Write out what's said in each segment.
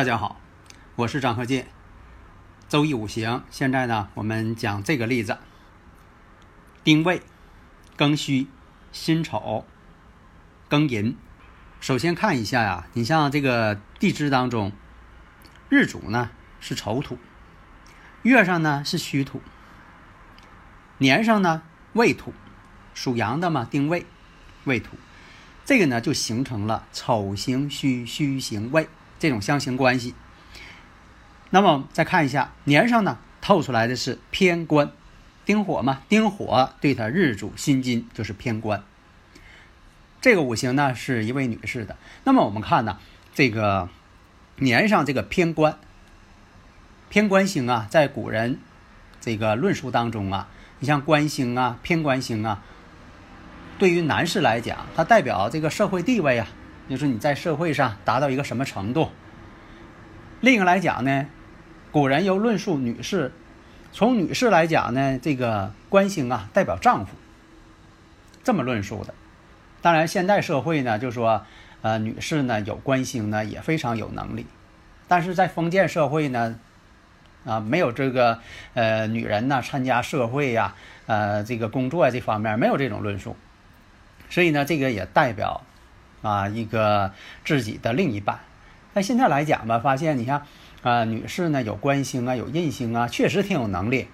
大家好，我是张鹤剑。周易五行，现在呢，我们讲这个例子：丁未、庚戌、辛丑、庚寅。首先看一下呀，你像这个地支当中，日主呢是丑土，月上呢是戌土，年上呢未土，属阳的嘛，丁未、未土，这个呢就形成了丑行戌，戌行未。这种相形关系，那么再看一下年上呢，透出来的是偏官，丁火嘛，丁火对他日主辛金就是偏官。这个五行呢是一位女士的。那么我们看呢，这个年上这个偏官，偏官星啊，在古人这个论述当中啊，你像官星啊、偏官星啊，对于男士来讲，它代表这个社会地位啊。就是你在社会上达到一个什么程度。另一个来讲呢，古人又论述女士，从女士来讲呢，这个官星啊代表丈夫，这么论述的。当然，现代社会呢，就说呃女士呢有官星呢也非常有能力，但是在封建社会呢，啊没有这个呃女人呢参加社会呀，呃这个工作这方面没有这种论述，所以呢这个也代表。啊，一个自己的另一半。那现在来讲吧，发现你像啊，女士呢有官星啊，有印星啊，确实挺有能力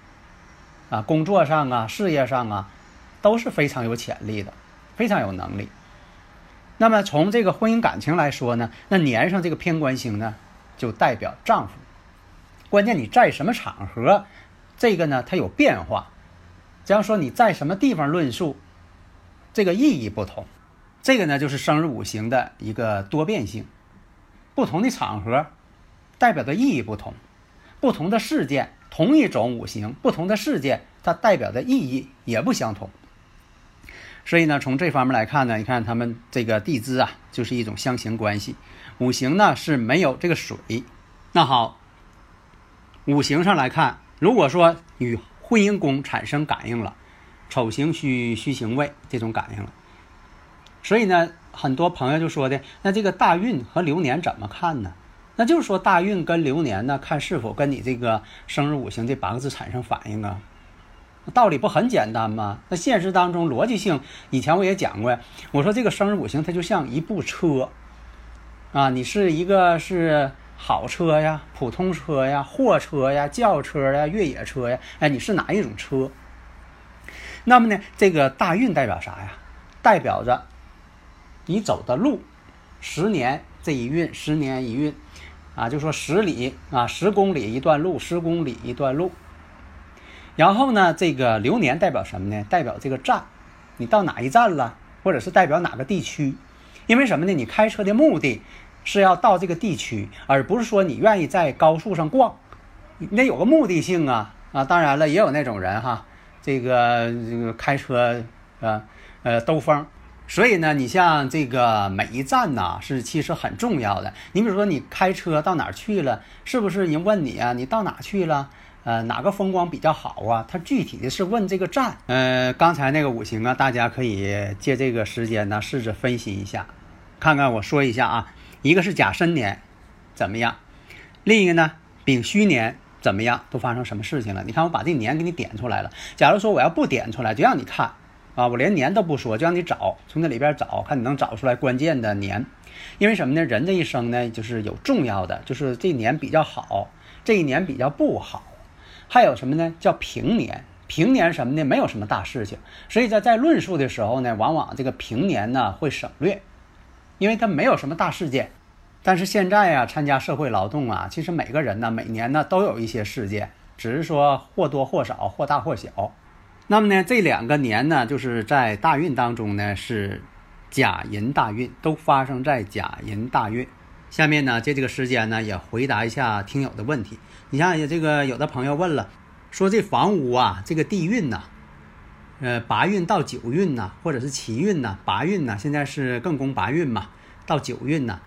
啊，工作上啊，事业上啊，都是非常有潜力的，非常有能力。那么从这个婚姻感情来说呢，那年上这个偏官星呢，就代表丈夫。关键你在什么场合，这个呢它有变化。这样说你在什么地方论述，这个意义不同。这个呢，就是生日五行的一个多变性，不同的场合代表的意义不同，不同的事件，同一种五行，不同的事件，它代表的意义也不相同。所以呢，从这方面来看呢，你看他们这个地支啊，就是一种相形关系。五行呢是没有这个水。那好，五行上来看，如果说与婚姻宫产生感应了，丑行戌，戌行未这种感应了。所以呢，很多朋友就说的，那这个大运和流年怎么看呢？那就是说大运跟流年呢，看是否跟你这个生日五行这八个字产生反应啊？道理不很简单吗？那现实当中逻辑性，以前我也讲过，我说这个生日五行它就像一部车，啊，你是一个是好车呀、普通车呀、货车呀、轿车呀、越野车呀，哎，你是哪一种车？那么呢，这个大运代表啥呀？代表着。你走的路，十年这一运，十年一运，啊，就说十里啊，十公里一段路，十公里一段路。然后呢，这个流年代表什么呢？代表这个站，你到哪一站了，或者是代表哪个地区？因为什么呢？你开车的目的是要到这个地区，而不是说你愿意在高速上逛，你得有个目的性啊啊！当然了，也有那种人哈，这个这个开车啊呃兜风。所以呢，你像这个每一站呐，是其实很重要的。你比如说，你开车到哪儿去了，是不是人问你啊？你到哪去了？呃，哪个风光比较好啊？它具体的是问这个站。呃，刚才那个五行啊，大家可以借这个时间呢，试着分析一下，看看我说一下啊。一个是甲申年怎么样？另一个呢，丙戌年怎么样？都发生什么事情了？你看我把这年给你点出来了。假如说我要不点出来，就让你看。啊，我连年都不说，就让你找，从那里边找，看你能找出来关键的年。因为什么呢？人这一生呢，就是有重要的，就是这年比较好，这一年比较不好。还有什么呢？叫平年。平年什么呢？没有什么大事情，所以在在论述的时候呢，往往这个平年呢会省略，因为它没有什么大事件。但是现在啊，参加社会劳动啊，其实每个人呢，每年呢都有一些事件只是说或多或少，或大或小。那么呢，这两个年呢，就是在大运当中呢是甲寅大运，都发生在甲寅大运。下面呢，借这个时间呢，也回答一下听友的问题。你像这个有的朋友问了，说这房屋啊，这个地运呐，呃，八运到九运呐，或者是七运呐，八运呐，现在是艮宫八运嘛，到九运呐，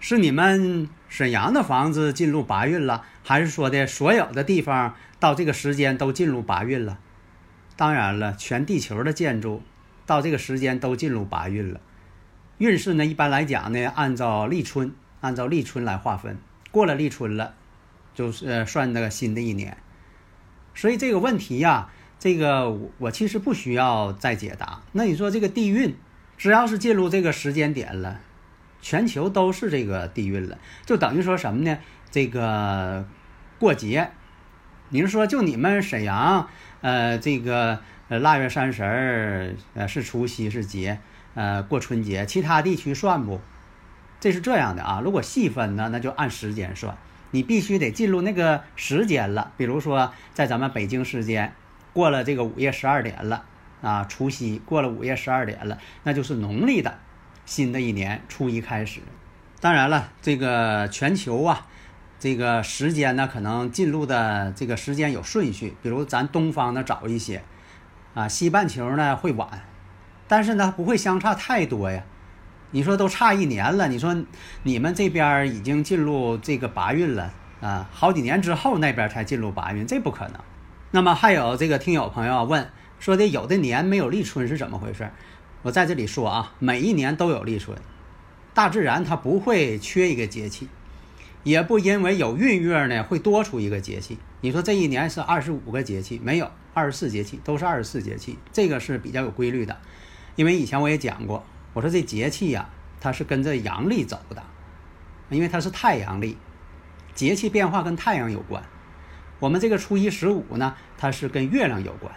是你们沈阳的房子进入八运了，还是说的所有的地方到这个时间都进入八运了？当然了，全地球的建筑到这个时间都进入八运了。运势呢，一般来讲呢，按照立春，按照立春来划分，过了立春了，就是算那个新的一年。所以这个问题呀，这个我其实不需要再解答。那你说这个地运，只要是进入这个时间点了，全球都是这个地运了，就等于说什么呢？这个过节，您说就你们沈阳？呃，这个呃腊月三十儿，呃是除夕是节，呃过春节，其他地区算不？这是这样的啊。如果细分呢，那就按时间算，你必须得进入那个时间了。比如说，在咱们北京时间过了这个午夜十二点了啊，除夕过了午夜十二点了，那就是农历的新的一年初一开始。当然了，这个全球啊。这个时间呢，可能进入的这个时间有顺序，比如咱东方呢早一些，啊，西半球呢会晚，但是呢不会相差太多呀。你说都差一年了，你说你们这边已经进入这个八运了啊，好几年之后那边才进入八运，这不可能。那么还有这个听友朋友问说的，有的年没有立春是怎么回事？我在这里说啊，每一年都有立春，大自然它不会缺一个节气。也不因为有闰月呢，会多出一个节气。你说这一年是二十五个节气，没有二十四节气，都是二十四节气，这个是比较有规律的。因为以前我也讲过，我说这节气呀，它是跟着阳历走的，因为它是太阳历，节气变化跟太阳有关。我们这个初一十五呢，它是跟月亮有关，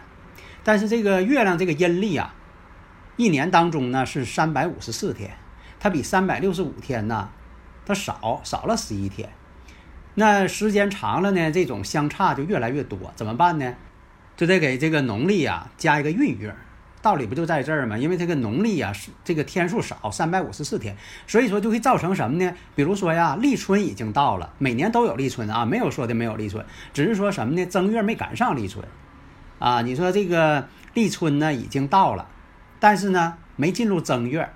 但是这个月亮这个阴历啊，一年当中呢是三百五十四天，它比三百六十五天呢。它少少了十一天，那时间长了呢，这种相差就越来越多，怎么办呢？就得给这个农历啊加一个闰月，道理不就在这儿吗？因为这个农历啊是这个天数少，三百五十四天，所以说就会造成什么呢？比如说呀，立春已经到了，每年都有立春啊，没有说的没有立春，只是说什么呢？正月没赶上立春，啊，你说这个立春呢已经到了，但是呢没进入正月。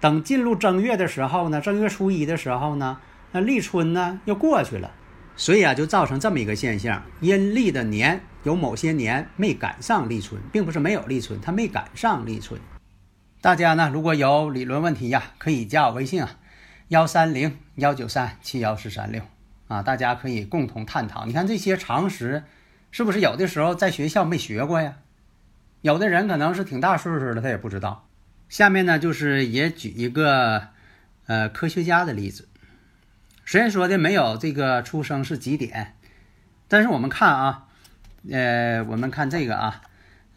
等进入正月的时候呢，正月初一的时候呢，那立春呢又过去了，所以啊，就造成这么一个现象：阴历的年有某些年没赶上立春，并不是没有立春，它没赶上立春。大家呢如果有理论问题呀，可以加我微信啊，幺三零幺九三七幺四三六啊，大家可以共同探讨。你看这些常识，是不是有的时候在学校没学过呀？有的人可能是挺大岁数的，他也不知道。下面呢，就是也举一个呃科学家的例子。虽然说的没有这个出生是几点，但是我们看啊，呃，我们看这个啊，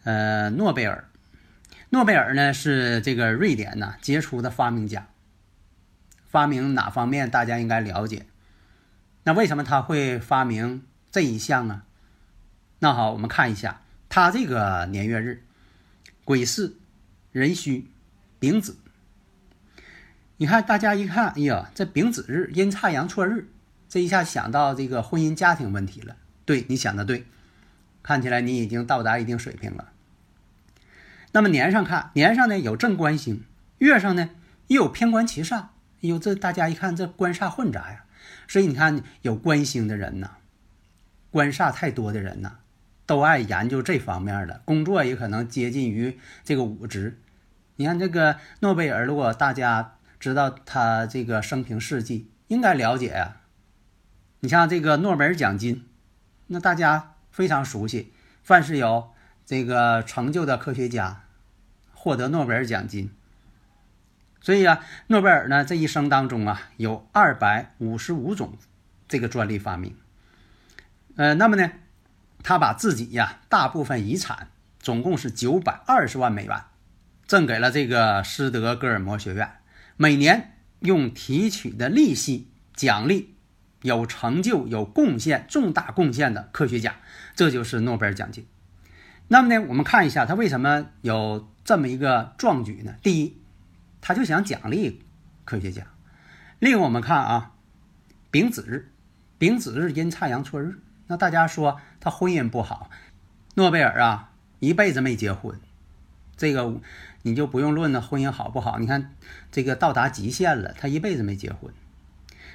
呃，诺贝尔，诺贝尔呢是这个瑞典呢杰出的发明家。发明哪方面大家应该了解？那为什么他会发明这一项呢？那好，我们看一下他这个年月日，癸巳，壬戌。丙子，你看大家一看，哎呀，这丙子日阴差阳错日，这一下想到这个婚姻家庭问题了。对你想的对，看起来你已经到达一定水平了。那么年上看，年上呢有正官星，月上呢又有偏官七煞。哎呦，这大家一看，这官煞混杂呀。所以你看，有官星的人呐，官煞太多的人呐，都爱研究这方面的工作，也可能接近于这个武职。你看这个诺贝尔，如果大家知道他这个生平事迹，应该了解呀。你像这个诺贝尔奖金，那大家非常熟悉，凡是有这个成就的科学家获得诺贝尔奖金。所以啊，诺贝尔呢这一生当中啊，有二百五十五种这个专利发明。呃，那么呢，他把自己呀大部分遗产，总共是九百二十万美元。赠给了这个斯德哥尔摩学院，每年用提取的利息奖励有成就、有贡献、重大贡献的科学家，这就是诺贝尔奖金。那么呢，我们看一下他为什么有这么一个壮举呢？第一，他就想奖励科学家；另我们看啊，丙子日，丙子日阴差阳错日，那大家说他婚姻不好，诺贝尔啊一辈子没结婚，这个你就不用论了婚姻好不好。你看这个到达极限了，他一辈子没结婚。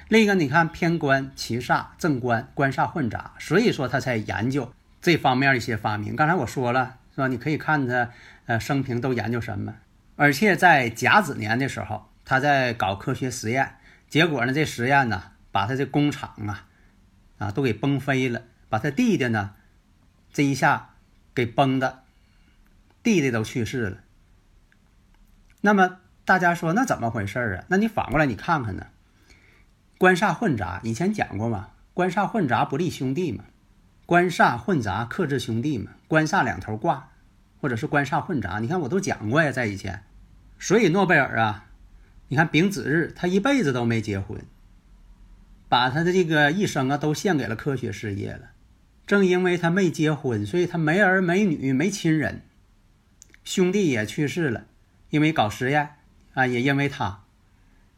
另一个，你看偏官、七煞、正官、官煞混杂，所以说他才研究。这方面一些发明，刚才我说了，是吧？你可以看他，呃，生平都研究什么。而且在甲子年的时候，他在搞科学实验，结果呢，这实验呢，把他这工厂啊，啊，都给崩飞了，把他弟弟呢，这一下给崩的，弟弟都去世了。那么大家说，那怎么回事啊？那你反过来你看看呢？官煞混杂，以前讲过嘛，官煞混杂不利兄弟嘛。官煞混杂克制兄弟嘛，官煞两头挂，或者是官煞混杂，你看我都讲过呀，在以前。所以诺贝尔啊，你看丙子日，他一辈子都没结婚，把他的这个一生啊都献给了科学事业了。正因为他没结婚，所以他没儿没女没亲人，兄弟也去世了，因为搞实验啊，也因为他，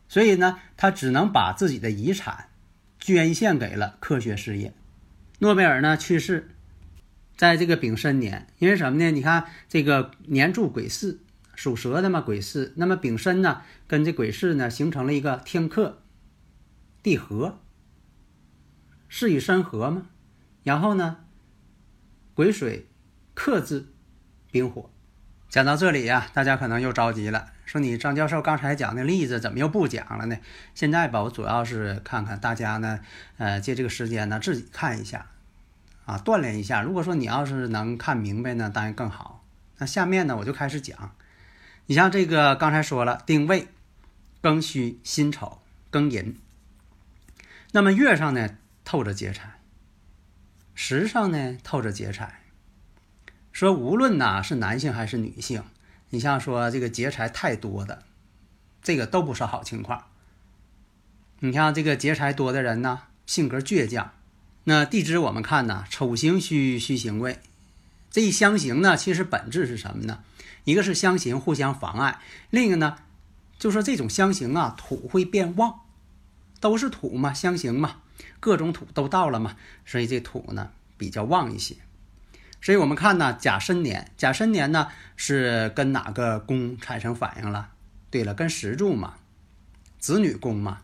所以呢，他只能把自己的遗产捐献给了科学事业。诺贝尔呢去世，在这个丙申年，因为什么呢？你看这个年柱癸巳，属蛇的嘛，癸巳。那么丙申呢，跟这癸巳呢形成了一个天克地合，巳与申合嘛。然后呢，癸水克制丙火。讲到这里呀，大家可能又着急了，说你张教授刚才讲的例子怎么又不讲了呢？现在吧，我主要是看看大家呢，呃，借这个时间呢自己看一下。啊，锻炼一下。如果说你要是能看明白呢，当然更好。那下面呢，我就开始讲。你像这个刚才说了，丁未、庚戌、辛丑、庚寅。那么月上呢透着劫财，时上呢透着劫财。说无论呐是男性还是女性，你像说这个劫财太多的，这个都不是好情况。你像这个劫财多的人呢，性格倔强。那地支我们看呢，丑行戌戌行未，这一相刑呢，其实本质是什么呢？一个是相刑互相妨碍，另一个呢，就说这种相刑啊，土会变旺，都是土嘛，相刑嘛，各种土都到了嘛，所以这土呢比较旺一些。所以我们看呢，甲申年，甲申年呢是跟哪个宫产生反应了？对了，跟石柱嘛，子女宫嘛。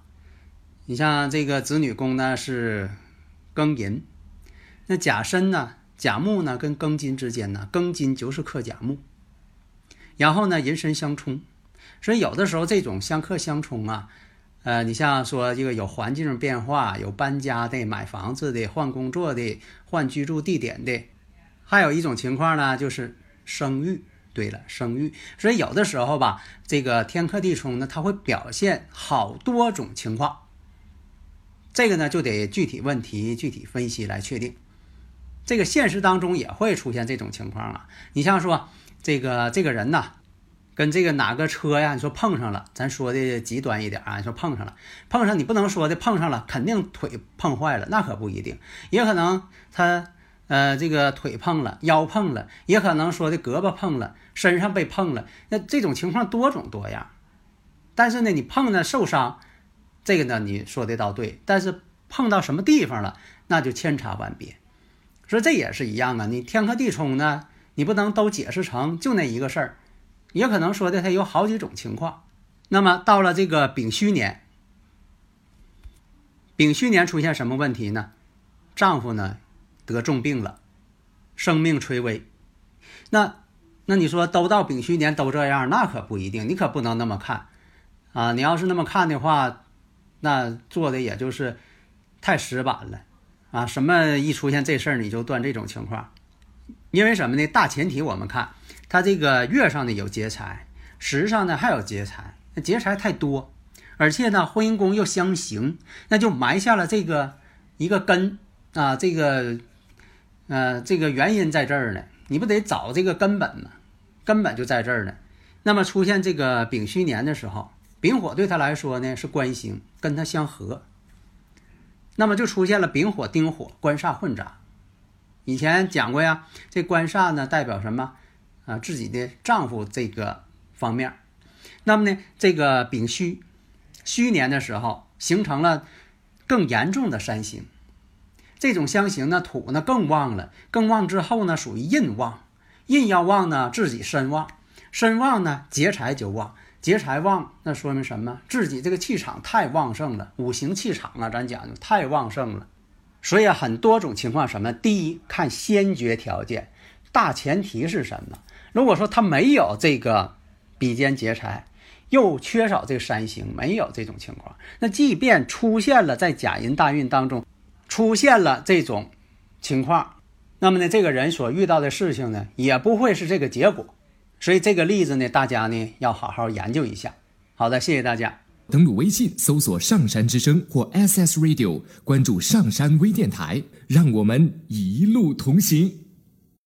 你像这个子女宫呢是。庚寅，那甲申呢？甲木呢？跟庚金之间呢？庚金就是克甲木，然后呢，寅申相冲，所以有的时候这种相克相冲啊，呃，你像说这个有环境变化、有搬家的、买房子的、换工作的、换居住地点的，还有一种情况呢，就是生育。对了，生育，所以有的时候吧，这个天克地冲呢，它会表现好多种情况。这个呢，就得具体问题具体分析来确定。这个现实当中也会出现这种情况啊。你像说这个这个人呐，跟这个哪个车呀，你说碰上了，咱说的极端一点啊，你说碰上了，碰上你不能说的碰上了，肯定腿碰坏了，那可不一定，也可能他呃这个腿碰了，腰碰了，也可能说的胳膊碰了，身上被碰了，那这种情况多种多样。但是呢，你碰呢受伤。这个呢，你说的倒对，但是碰到什么地方了，那就千差万别。说这也是一样啊，你天克地冲呢，你不能都解释成就那一个事儿，也可能说的它有好几种情况。那么到了这个丙戌年，丙戌年出现什么问题呢？丈夫呢得重病了，生命垂危。那那你说都到丙戌年都这样，那可不一定，你可不能那么看啊！你要是那么看的话。那做的也就是太死板了啊！什么一出现这事儿你就断这种情况，因为什么呢？大前提我们看他这个月上呢有劫财，时上呢还有劫财，那劫财太多，而且呢婚姻宫又相刑，那就埋下了这个一个根啊，这个呃这个原因在这儿呢，你不得找这个根本吗？根本就在这儿呢。那么出现这个丙戌年的时候。丙火对他来说呢是官星，跟他相合。那么就出现了丙火、丁火、官煞混杂。以前讲过呀，这官煞呢代表什么？啊，自己的丈夫这个方面。那么呢，这个丙戌，戌年的时候形成了更严重的三星。这种相刑呢，土呢更旺了，更旺之后呢，属于印旺。印要旺呢，自己身旺，身旺呢，劫财就旺。劫财旺，那说明什么？自己这个气场太旺盛了，五行气场啊，咱讲究太旺盛了。所以，很多种情况，什么？第一，看先决条件，大前提是什么？如果说他没有这个比肩劫财，又缺少这个三星，没有这种情况，那即便出现了在甲寅大运当中出现了这种情况，那么呢，这个人所遇到的事情呢，也不会是这个结果。所以这个例子呢，大家呢要好好研究一下。好的，谢谢大家。登录微信搜索“上山之声”或 SS Radio，关注上山微电台，让我们一路同行。